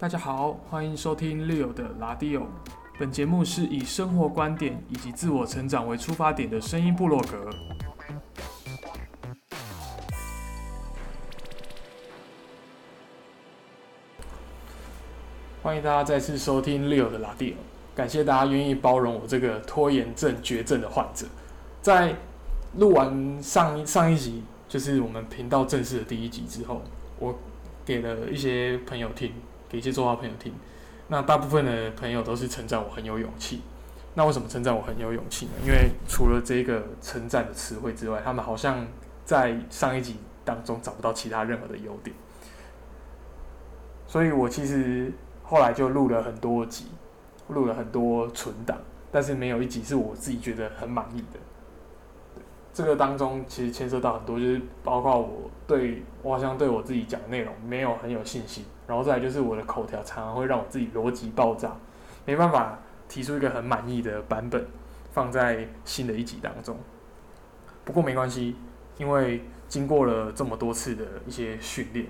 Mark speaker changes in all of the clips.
Speaker 1: 大家好，欢迎收听 Leo 的拉迪欧。本节目是以生活观点以及自我成长为出发点的声音部落格。欢迎大家再次收听 Leo 的拉迪欧，感谢大家愿意包容我这个拖延症绝症的患者。在录完上上一集，就是我们频道正式的第一集之后，我给了一些朋友听，给一些作画朋友听。那大部分的朋友都是称赞我很有勇气。那为什么称赞我很有勇气呢？因为除了这个称赞的词汇之外，他们好像在上一集当中找不到其他任何的优点。所以我其实后来就录了很多集，录了很多存档，但是没有一集是我自己觉得很满意的。这个当中其实牵涉到很多，就是包括我对我好像对我自己讲的内容没有很有信心，然后再来就是我的口条常常会让我自己逻辑爆炸，没办法提出一个很满意的版本放在新的一集当中。不过没关系，因为经过了这么多次的一些训练，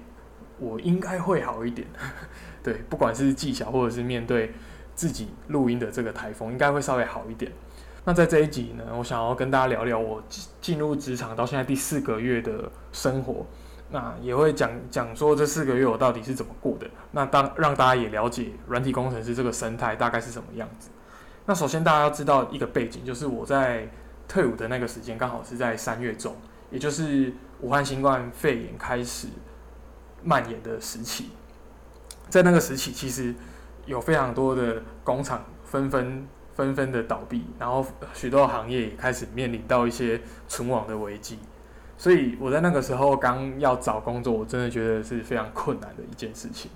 Speaker 1: 我应该会好一点。对，不管是技巧或者是面对自己录音的这个台风，应该会稍微好一点。那在这一集呢，我想要跟大家聊聊我进入职场到现在第四个月的生活，那也会讲讲说这四个月我到底是怎么过的。那当让大家也了解软体工程师这个生态大概是什么样子。那首先大家要知道一个背景，就是我在退伍的那个时间刚好是在三月中，也就是武汉新冠肺炎开始蔓延的时期。在那个时期，其实有非常多的工厂纷纷。纷纷的倒闭，然后许多行业也开始面临到一些存亡的危机，所以我在那个时候刚要找工作，我真的觉得是非常困难的一件事情。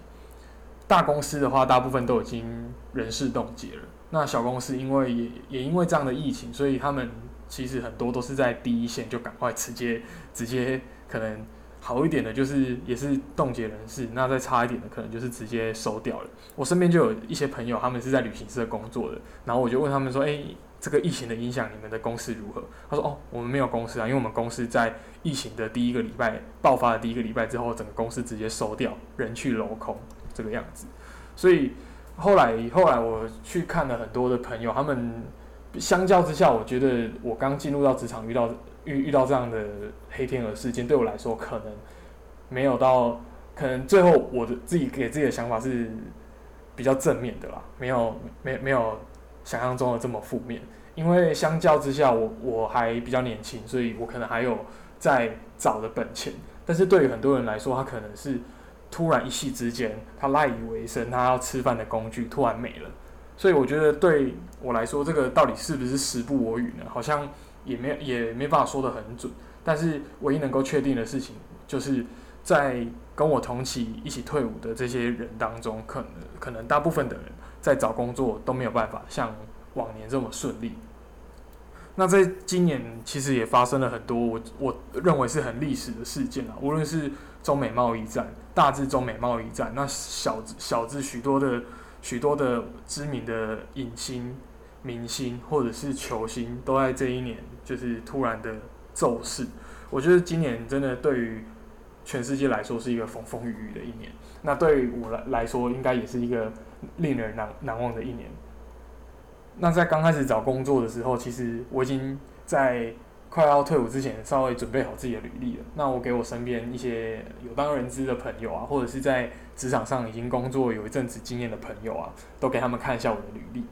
Speaker 1: 大公司的话，大部分都已经人事冻结了，那小公司因为也也因为这样的疫情，所以他们其实很多都是在第一线就赶快直接直接可能。好一点的，就是也是冻结人士；那再差一点的，可能就是直接收掉了。我身边就有一些朋友，他们是在旅行社工作的，然后我就问他们说：“诶，这个疫情的影响，你们的公司如何？”他说：“哦，我们没有公司啊，因为我们公司在疫情的第一个礼拜爆发的第一个礼拜之后，整个公司直接收掉，人去楼空这个样子。所以后来后来我去看了很多的朋友，他们相较之下，我觉得我刚进入到职场遇到。遇遇到这样的黑天鹅事件，对我来说可能没有到，可能最后我的自己给自己的想法是比较正面的啦，没有没没有想象中的这么负面。因为相较之下，我我还比较年轻，所以我可能还有在找的本钱。但是对于很多人来说，他可能是突然一夕之间，他赖以为生，他要吃饭的工具突然没了。所以我觉得对我来说，这个到底是不是时不我与呢？好像。也没也没办法说的很准，但是唯一能够确定的事情，就是在跟我同期一起退伍的这些人当中，可能可能大部分的人在找工作都没有办法像往年这么顺利。那在今年其实也发生了很多我我认为是很历史的事件啊，无论是中美贸易战，大致中美贸易战，那小小至许多的许多的知名的影星。明星或者是球星都在这一年就是突然的骤逝，我觉得今年真的对于全世界来说是一个风风雨雨的一年。那对于我来来说，应该也是一个令人难难忘的一年。那在刚开始找工作的时候，其实我已经在快要退伍之前稍微准备好自己的履历了。那我给我身边一些有当人资的朋友啊，或者是在职场上已经工作有一阵子经验的朋友啊，都给他们看一下我的履历。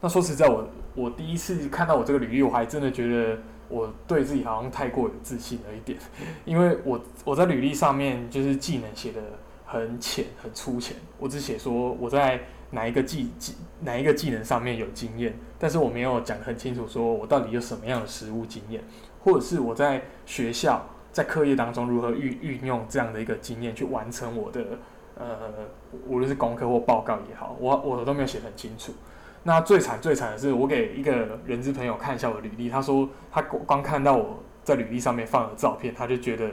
Speaker 1: 那说实在，我我第一次看到我这个履历，我还真的觉得我对自己好像太过有自信了一点，因为我我在履历上面就是技能写的很浅很粗浅，我只写说我在哪一个技技哪一个技能上面有经验，但是我没有讲很清楚说我到底有什么样的实务经验，或者是我在学校在课业当中如何运运用这样的一个经验去完成我的呃无论是功课或报告也好，我我都没有写很清楚。那最惨最惨的是，我给一个人资朋友看一下我的履历，他说他光看到我在履历上面放的照片，他就觉得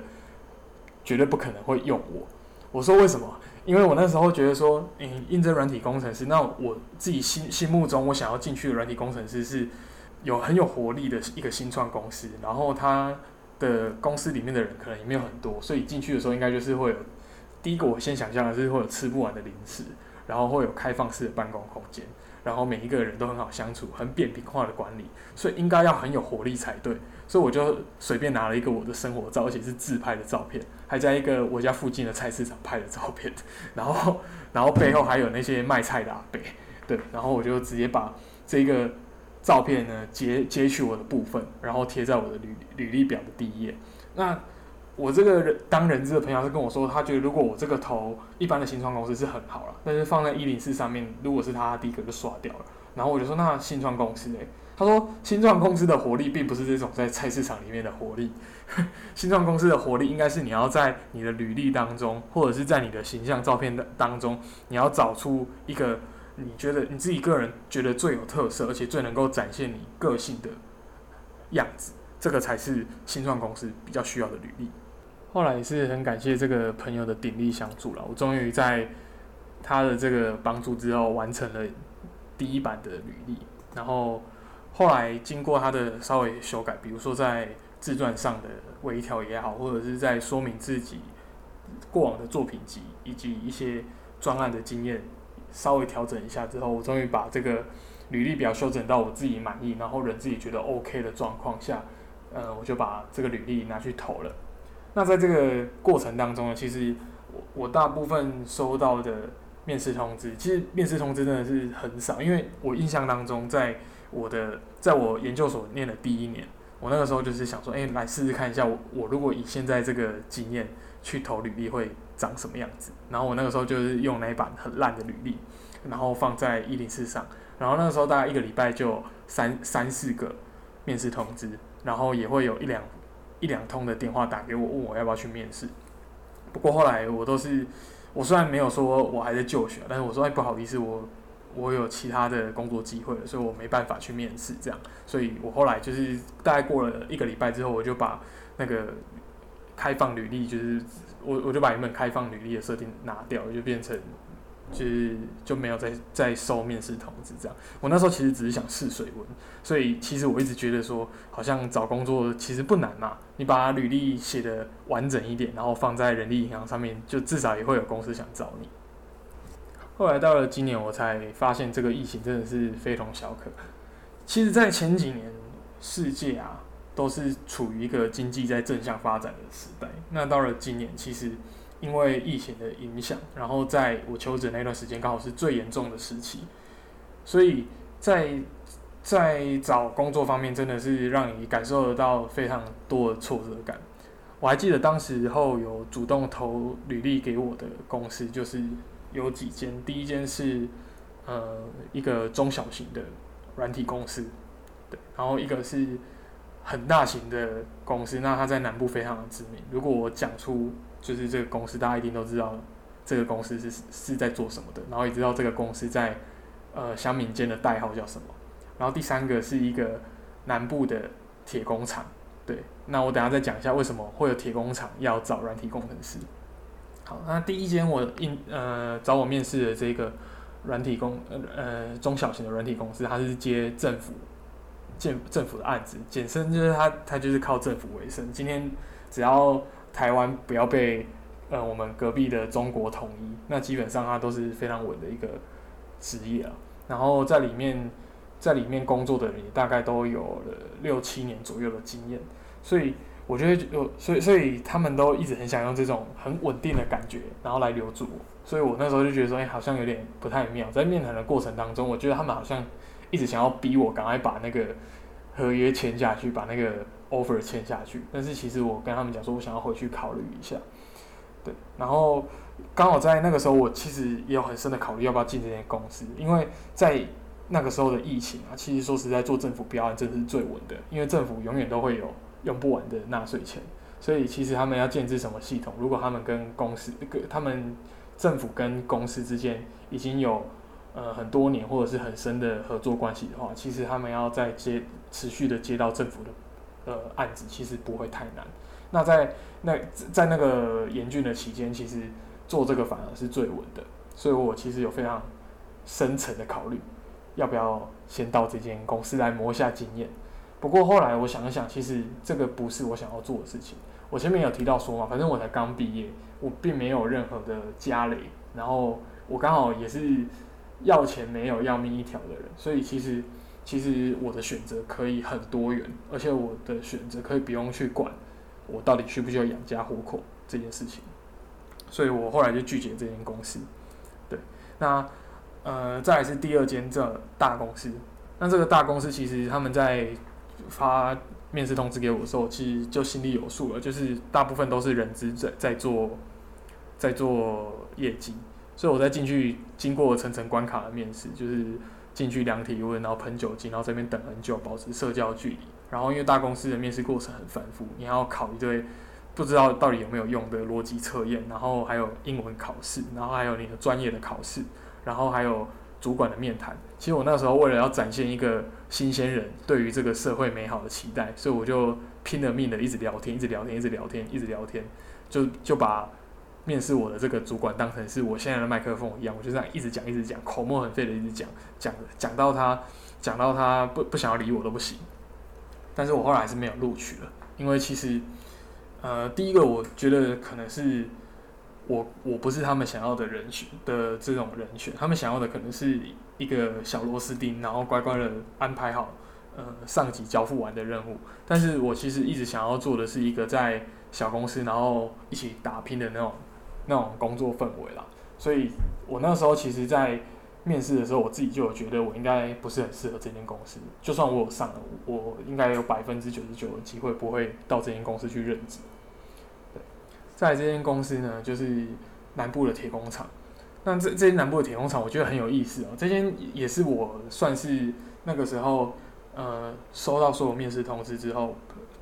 Speaker 1: 绝对不可能会用我。我说为什么？因为我那时候觉得说，嗯，应征软体工程师，那我自己心心目中我想要进去的软体工程师是有很有活力的一个新创公司，然后他的公司里面的人可能也没有很多，所以进去的时候应该就是会有。第一个我先想象的是会有吃不完的零食，然后会有开放式的办公空间，然后每一个人都很好相处，很扁平化的管理，所以应该要很有活力才对。所以我就随便拿了一个我的生活照，而且是自拍的照片，还在一个我家附近的菜市场拍的照片，然后然后背后还有那些卖菜的阿伯，对，然后我就直接把这个照片呢截截取我的部分，然后贴在我的履履历表的第一页。那我这个人当人资的朋友是跟我说，他觉得如果我这个投一般的新创公司是很好了，但是放在一零四上面，如果是他第一个就刷掉了。然后我就说，那新创公司诶，他说新创公司的活力并不是这种在菜市场里面的活 力，新创公司的活力应该是你要在你的履历当中，或者是在你的形象照片的当中，你要找出一个你觉得你自己个人觉得最有特色，而且最能够展现你个性的样子，这个才是新创公司比较需要的履历。后来也是很感谢这个朋友的鼎力相助了，我终于在他的这个帮助之后完成了。第一版的履历，然后后来经过他的稍微修改，比如说在自传上的微调也好，或者是在说明自己过往的作品集以及一些专案的经验，稍微调整一下之后，我终于把这个履历表修整到我自己满意，然后人自己觉得 OK 的状况下，呃，我就把这个履历拿去投了。那在这个过程当中呢，其实我我大部分收到的。面试通知，其实面试通知真的是很少，因为我印象当中，在我的在我研究所念的第一年，我那个时候就是想说，哎，来试试看一下，我我如果以现在这个经验去投履历会长什么样子。然后我那个时候就是用那一版很烂的履历，然后放在一零四上，然后那个时候大概一个礼拜就三三四个面试通知，然后也会有一两一两通的电话打给我，问我要不要去面试。不过后来我都是。我虽然没有说我还在就学，但是我说哎不好意思，我我有其他的工作机会了，所以我没办法去面试这样，所以我后来就是大概过了一个礼拜之后，我就把那个开放履历，就是我我就把原本开放履历的设定拿掉，就变成。就是就没有再再收面试通知这样。我那时候其实只是想试水温，所以其实我一直觉得说，好像找工作其实不难嘛。你把履历写的完整一点，然后放在人力银行上面，就至少也会有公司想找你。后来到了今年，我才发现这个疫情真的是非同小可。其实，在前几年，世界啊都是处于一个经济在正向发展的时代。那到了今年，其实。因为疫情的影响，然后在我求职那段时间刚好是最严重的时期，所以在在找工作方面真的是让你感受得到非常多的挫折感。我还记得当时候有主动投履历给我的公司，就是有几间，第一间是呃一个中小型的软体公司，对，然后一个是很大型的公司，那它在南部非常的知名。如果我讲出就是这个公司，大家一定都知道这个公司是是在做什么的，然后也知道这个公司在呃乡民间的代号叫什么。然后第三个是一个南部的铁工厂，对。那我等下再讲一下为什么会有铁工厂要找软体工程师。好，那第一间我应呃找我面试的这个软体工呃呃中小型的软体公司，它是接政府建政府的案子，简称就是它它就是靠政府为生。今天只要台湾不要被呃我们隔壁的中国统一，那基本上它都是非常稳的一个职业啊。然后在里面在里面工作的人大概都有了六七年左右的经验，所以我觉得有所以所以他们都一直很想用这种很稳定的感觉，然后来留住我。所以我那时候就觉得说，哎，好像有点不太妙。在面谈的过程当中，我觉得他们好像一直想要逼我赶快把那个合约签下去，把那个。Offer 签下去，但是其实我跟他们讲说，我想要回去考虑一下，对，然后刚好在那个时候，我其实也有很深的考虑要不要进这间公司，因为在那个时候的疫情啊，其实说实在，做政府标案真的是最稳的，因为政府永远都会有用不完的纳税钱，所以其实他们要建制什么系统，如果他们跟公司，跟他们政府跟公司之间已经有呃很多年或者是很深的合作关系的话，其实他们要再接持续的接到政府的。呃，案子其实不会太难。那在那在那个严峻的期间，其实做这个反而是最稳的。所以我其实有非常深层的考虑，要不要先到这间公司来磨一下经验。不过后来我想一想，其实这个不是我想要做的事情。我前面有提到说嘛，反正我才刚毕业，我并没有任何的家累，然后我刚好也是要钱没有要命一条的人，所以其实其实我的选择可以很多元，而且我的选择可以不用去管我到底需不需要养家糊口这件事情，所以我后来就拒绝这间公司。对，那呃再来是第二间这大公司，那这个大公司其实他们在发面试通知给我的时候，其实就心里有数了，就是大部分都是人资在在做在做业绩，所以我在进去经过层层关卡的面试，就是进去量体温，然后喷酒精，然后这边等很久，保持社交距离，然后因为大公司的面试过程很繁复，你要考一堆不知道到底有没有用的逻辑测验，然后还有英文考试，然后还有你的专业的考试，然后还有主管的面谈。其实我那时候为了要展现一个新鲜人对于这个社会美好的期待，所以我就拼了命的一直聊天，一直聊天，一直聊天，一直聊天，就就把面试我的这个主管当成是我现在的麦克风一样，我就这样一直讲，一直讲，口沫很废的一直讲，讲讲到他讲到他不不想要理我都不行。但是我后来还是没有录取了，因为其实呃，第一个我觉得可能是。我我不是他们想要的人选的这种人选，他们想要的可能是一个小螺丝钉，然后乖乖的安排好，呃，上级交付完的任务。但是我其实一直想要做的是一个在小公司，然后一起打拼的那种那种工作氛围啦。所以我那时候其实，在面试的时候，我自己就有觉得我应该不是很适合这间公司。就算我有上了，我应该有百分之九十九的机会不会到这间公司去任职。对在这间公司呢，就是南部的铁工厂。那这这间南部的铁工厂，我觉得很有意思哦。这间也是我算是那个时候，呃，收到所有面试通知之后，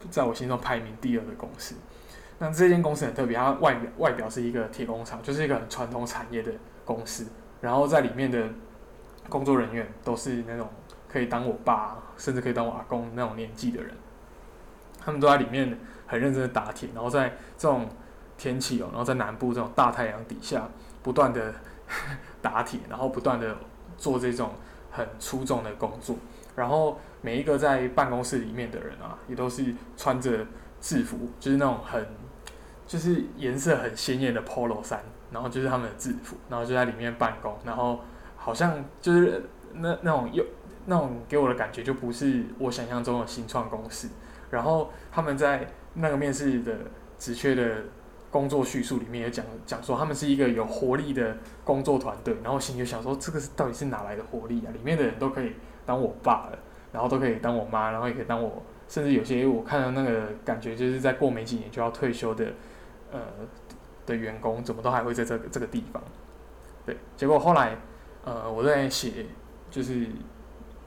Speaker 1: 在我心中排名第二的公司。那这间公司很特别，它外表外表是一个铁工厂，就是一个很传统产业的公司。然后在里面的工作人员都是那种可以当我爸，甚至可以当我阿公那种年纪的人。他们都在里面很认真的打铁，然后在这种。天气哦，然后在南部这种大太阳底下，不断的 打铁，然后不断的做这种很粗重的工作，然后每一个在办公室里面的人啊，也都是穿着制服，就是那种很就是颜色很鲜艳的 polo 衫，然后就是他们的制服，然后就在里面办公，然后好像就是那那种又那种给我的感觉就不是我想象中的新创公司，然后他们在那个面试的职缺的。工作叙述里面也讲讲说，他们是一个有活力的工作团队，然后心里就想说，这个是到底是哪来的活力啊？里面的人都可以当我爸了，然后都可以当我妈，然后也可以当我，甚至有些我看到那个感觉，就是在过没几年就要退休的，呃的员工，怎么都还会在这个这个地方？对，结果后来，呃，我在写就是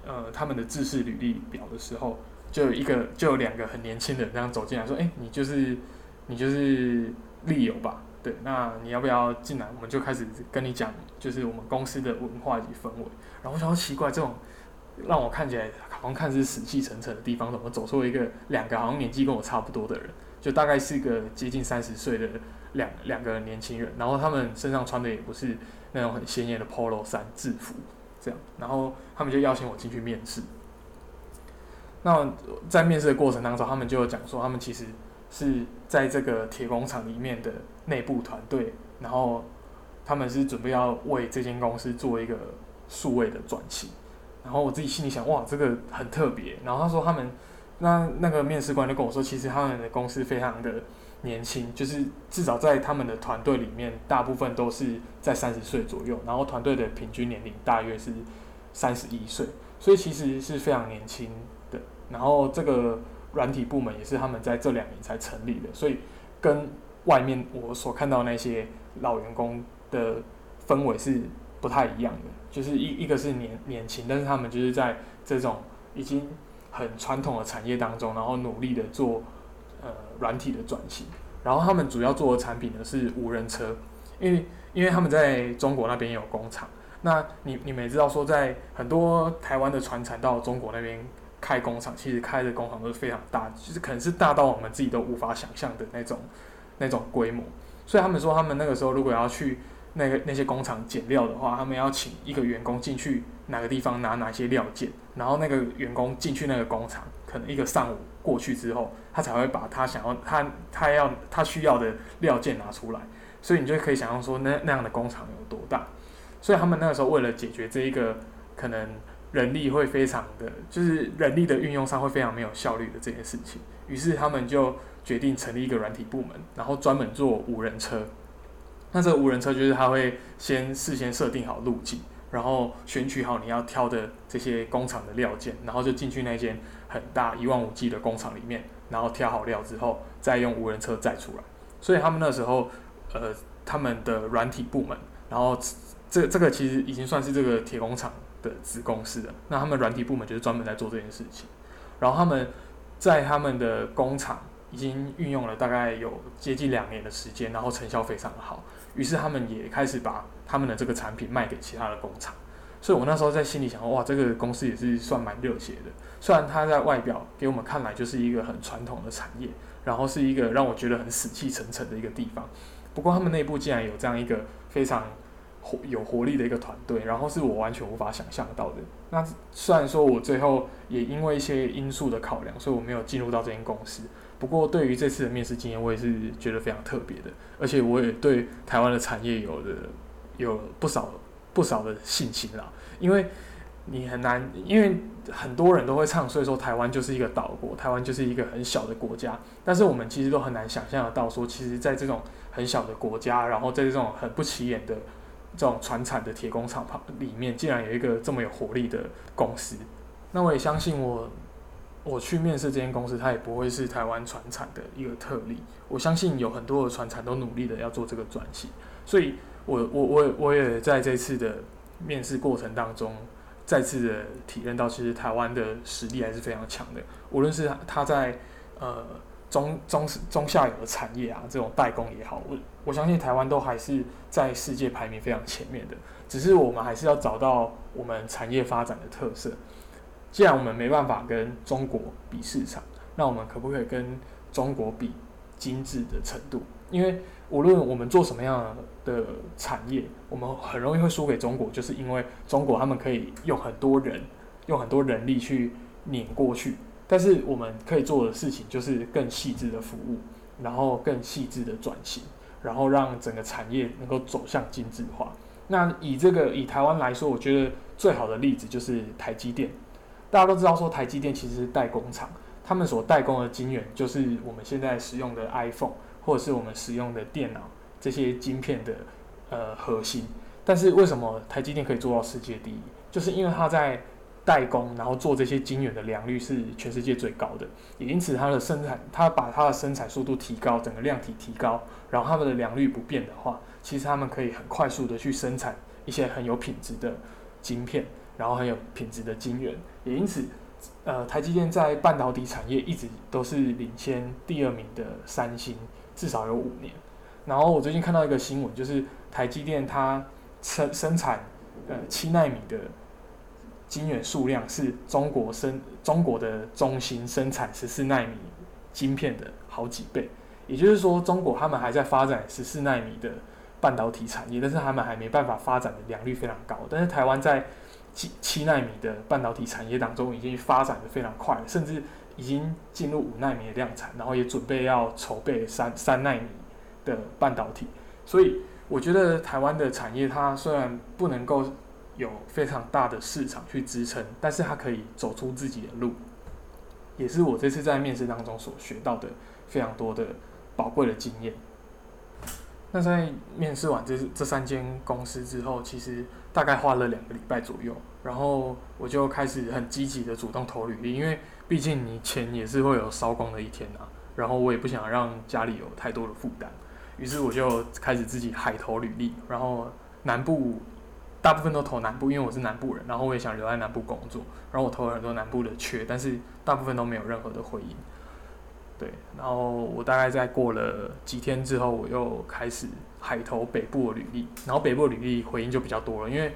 Speaker 1: 呃他们的制式履历表的时候，就有一个就有两个很年轻的这样走进来说，哎，你就是你就是。利友吧，对，那你要不要进来？我们就开始跟你讲，就是我们公司的文化以及氛围。然后我想说奇怪，这种让我看起来好像看似死气沉沉的地方，怎么走出一个两个好像年纪跟我差不多的人？就大概是个接近三十岁的两两个年轻人，然后他们身上穿的也不是那种很鲜艳的 polo 衫制服，这样，然后他们就邀请我进去面试。那在面试的过程当中，他们就讲说，他们其实。是在这个铁工厂里面的内部团队，然后他们是准备要为这间公司做一个数位的转型，然后我自己心里想，哇，这个很特别。然后他说他们那那个面试官就跟我说，其实他们的公司非常的年轻，就是至少在他们的团队里面，大部分都是在三十岁左右，然后团队的平均年龄大约是三十一岁，所以其实是非常年轻的。然后这个。软体部门也是他们在这两年才成立的，所以跟外面我所看到那些老员工的氛围是不太一样的。就是一一个是年年轻，但是他们就是在这种已经很传统的产业当中，然后努力的做呃软体的转型。然后他们主要做的产品呢是无人车，因为因为他们在中国那边有工厂。那你你们也知道说，在很多台湾的船产到中国那边。开工厂其实开的工厂都是非常大，其实可能是大到我们自己都无法想象的那种那种规模。所以他们说，他们那个时候如果要去那个那些工厂捡料的话，他们要请一个员工进去哪个地方拿哪些料件，然后那个员工进去那个工厂，可能一个上午过去之后，他才会把他想要他他要他需要的料件拿出来，所以你就可以想象说那那样的工厂有多大。所以他们那个时候为了解决这一个可能人力会非常的，就是人力的运用上会非常没有效率的这件事情，于是他们就决定成立一个软体部门，然后专门做无人车。那这个无人车就是他会先事先设定好路径，然后选取好你要挑的这些工厂的料件，然后就进去那间很大一望无际的工厂里面，然后挑好料之后，再用无人车载出来。所以他们那时候，呃，他们的软体部门，然后。这这个其实已经算是这个铁工厂的子公司了。那他们软体部门就是专门在做这件事情。然后他们在他们的工厂已经运用了大概有接近两年的时间，然后成效非常的好。于是他们也开始把他们的这个产品卖给其他的工厂。所以我那时候在心里想，哇，这个公司也是算蛮热血的。虽然它在外表给我们看来就是一个很传统的产业，然后是一个让我觉得很死气沉沉的一个地方。不过他们内部竟然有这样一个非常活。有活力的一个团队，然后是我完全无法想象到的。那虽然说我最后也因为一些因素的考量，所以我没有进入到这间公司。不过对于这次的面试经验，我也是觉得非常特别的，而且我也对台湾的产业有的有不少不少的信心啦。因为你很难，因为很多人都会唱，所以说台湾就是一个岛国，台湾就是一个很小的国家。但是我们其实都很难想象得到，说其实在这种很小的国家，然后在这种很不起眼的。这种传产的铁工厂旁里面，竟然有一个这么有活力的公司，那我也相信我，我去面试这间公司，它也不会是台湾船产的一个特例。我相信有很多的船产都努力的要做这个转型，所以我我我我也在这次的面试过程当中，再次的体验到，其实台湾的实力还是非常强的，无论是他在呃。中中中下游的产业啊，这种代工也好，我我相信台湾都还是在世界排名非常前面的。只是我们还是要找到我们产业发展的特色。既然我们没办法跟中国比市场，那我们可不可以跟中国比精致的程度？因为无论我们做什么样的产业，我们很容易会输给中国，就是因为中国他们可以用很多人，用很多人力去碾过去。但是我们可以做的事情就是更细致的服务，然后更细致的转型，然后让整个产业能够走向精致化。那以这个以台湾来说，我觉得最好的例子就是台积电。大家都知道说台积电其实是代工厂，他们所代工的晶圆就是我们现在使用的 iPhone 或者是我们使用的电脑这些晶片的呃核心。但是为什么台积电可以做到世界第一？就是因为它在代工，然后做这些晶圆的良率是全世界最高的，也因此它的生产，它把它的生产速度提高，整个量体提高，然后它们的良率不变的话，其实他们可以很快速的去生产一些很有品质的晶片，然后很有品质的晶圆，也因此，呃，台积电在半导体产业一直都是领先第二名的三星，至少有五年。然后我最近看到一个新闻，就是台积电它生生产呃七纳米的。晶圆数量是中国生中国的中芯生产十四纳米晶片的好几倍，也就是说，中国他们还在发展十四纳米的半导体产业，但是他们还没办法发展的良率非常高。但是台湾在七七纳米的半导体产业当中已经发展的非常快，甚至已经进入五纳米的量产，然后也准备要筹备三三纳米的半导体。所以我觉得台湾的产业它虽然不能够。有非常大的市场去支撑，但是它可以走出自己的路，也是我这次在面试当中所学到的非常多的宝贵的经验。那在面试完这这三间公司之后，其实大概花了两个礼拜左右，然后我就开始很积极的主动投履历，因为毕竟你钱也是会有烧光的一天啊，然后我也不想让家里有太多的负担，于是我就开始自己海投履历，然后南部。大部分都投南部，因为我是南部人，然后我也想留在南部工作，然后我投了很多南部的缺，但是大部分都没有任何的回应。对，然后我大概在过了几天之后，我又开始海投北部的履历，然后北部履历回应就比较多了，因为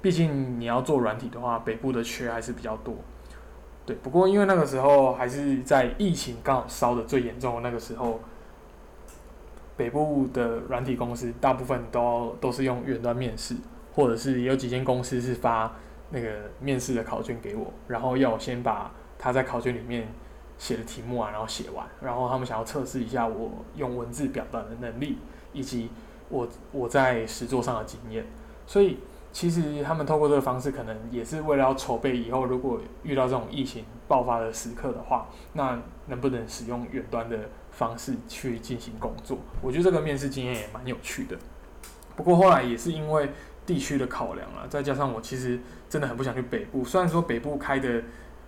Speaker 1: 毕竟你要做软体的话，北部的缺还是比较多。对，不过因为那个时候还是在疫情刚好烧的最严重的那个时候，北部的软体公司大部分都都是用远端面试。或者是有几间公司是发那个面试的考卷给我，然后要我先把他在考卷里面写的题目啊，然后写完，然后他们想要测试一下我用文字表达的能力，以及我我在实作上的经验。所以其实他们透过这个方式，可能也是为了要筹备以后如果遇到这种疫情爆发的时刻的话，那能不能使用远端的方式去进行工作？我觉得这个面试经验也蛮有趣的。不过后来也是因为地区的考量啊，再加上我其实真的很不想去北部。虽然说北部开的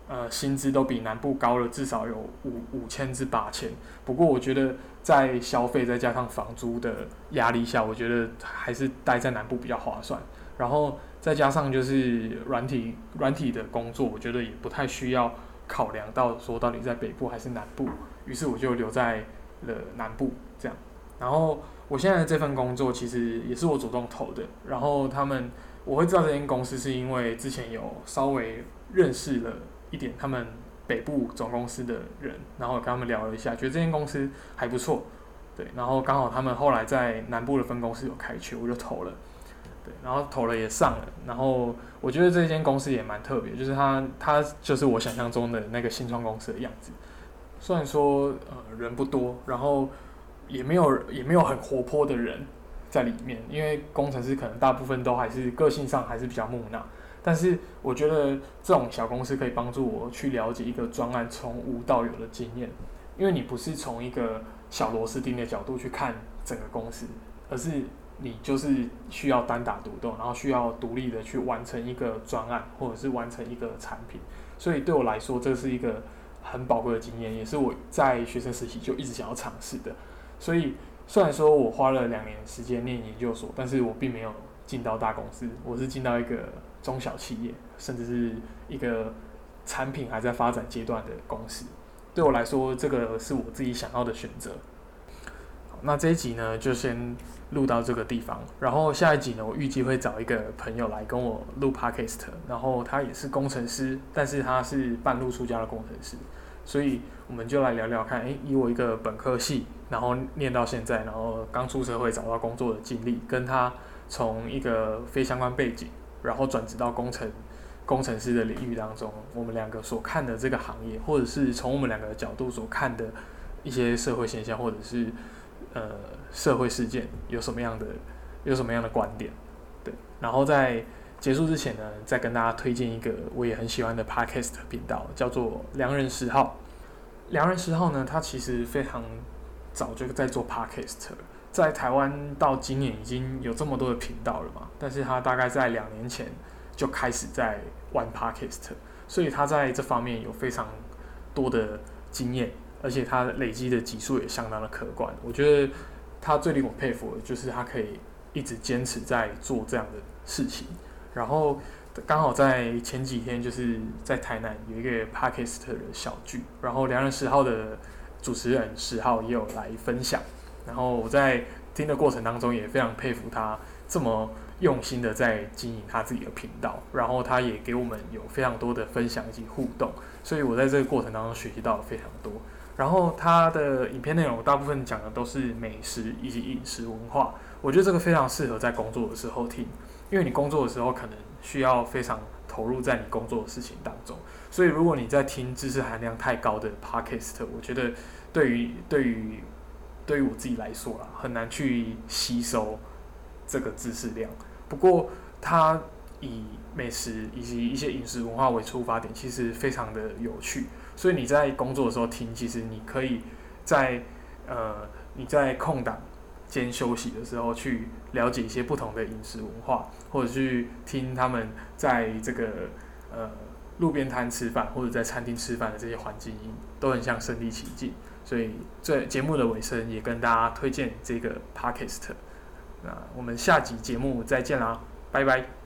Speaker 1: 呃薪资都比南部高了至少有五五千至八千，不过我觉得在消费再加上房租的压力下，我觉得还是待在南部比较划算。然后再加上就是软体软体的工作，我觉得也不太需要考量到说到底在北部还是南部。于是我就留在了南部这样。然后。我现在的这份工作其实也是我主动投的，然后他们我会知道这间公司是因为之前有稍微认识了一点他们北部总公司的人，然后跟他们聊了一下，觉得这间公司还不错，对，然后刚好他们后来在南部的分公司有开缺，我就投了，对，然后投了也上了，然后我觉得这间公司也蛮特别，就是它它就是我想象中的那个新创公司的样子，虽然说呃人不多，然后。也没有也没有很活泼的人在里面，因为工程师可能大部分都还是个性上还是比较木讷。但是我觉得这种小公司可以帮助我去了解一个专案从无到有的经验，因为你不是从一个小螺丝钉的角度去看整个公司，而是你就是需要单打独斗，然后需要独立的去完成一个专案或者是完成一个产品。所以对我来说，这是一个很宝贵的经验，也是我在学生时期就一直想要尝试的。所以，虽然说我花了两年时间念研究所，但是我并没有进到大公司，我是进到一个中小企业，甚至是一个产品还在发展阶段的公司。对我来说，这个是我自己想要的选择。那这一集呢，就先录到这个地方。然后下一集呢，我预计会找一个朋友来跟我录 podcast，然后他也是工程师，但是他是半路出家的工程师。所以我们就来聊聊看，诶，以我一个本科系，然后念到现在，然后刚出社会找到工作的经历，跟他从一个非相关背景，然后转职到工程工程师的领域当中，我们两个所看的这个行业，或者是从我们两个角度所看的一些社会现象，或者是呃社会事件，有什么样的有什么样的观点？对，然后在。结束之前呢，再跟大家推荐一个我也很喜欢的 podcast 频道，叫做良人十号。良人十号呢，它其实非常早就在做 podcast，了在台湾到今年已经有这么多的频道了嘛。但是他大概在两年前就开始在玩 podcast，所以他在这方面有非常多的经验，而且他累积的集数也相当的可观。我觉得他最令我佩服的就是他可以一直坚持在做这样的事情。然后刚好在前几天，就是在台南有一个 Parkist 的小聚，然后良人十号的主持人十号也有来分享。然后我在听的过程当中，也非常佩服他这么用心的在经营他自己的频道。然后他也给我们有非常多的分享以及互动，所以我在这个过程当中学习到了非常多。然后他的影片内容大部分讲的都是美食以及饮食文化，我觉得这个非常适合在工作的时候听。因为你工作的时候可能需要非常投入在你工作的事情当中，所以如果你在听知识含量太高的 podcast，我觉得对于对于对于我自己来说啦，很难去吸收这个知识量。不过它以美食以及一些饮食文化为出发点，其实非常的有趣。所以你在工作的时候听，其实你可以在呃你在空档。间休息的时候去了解一些不同的饮食文化，或者去听他们在这个呃路边摊吃饭或者在餐厅吃饭的这些环境音，都很像身临其境。所以这节目的尾声也跟大家推荐这个 podcast。那我们下集节目再见啦，拜拜。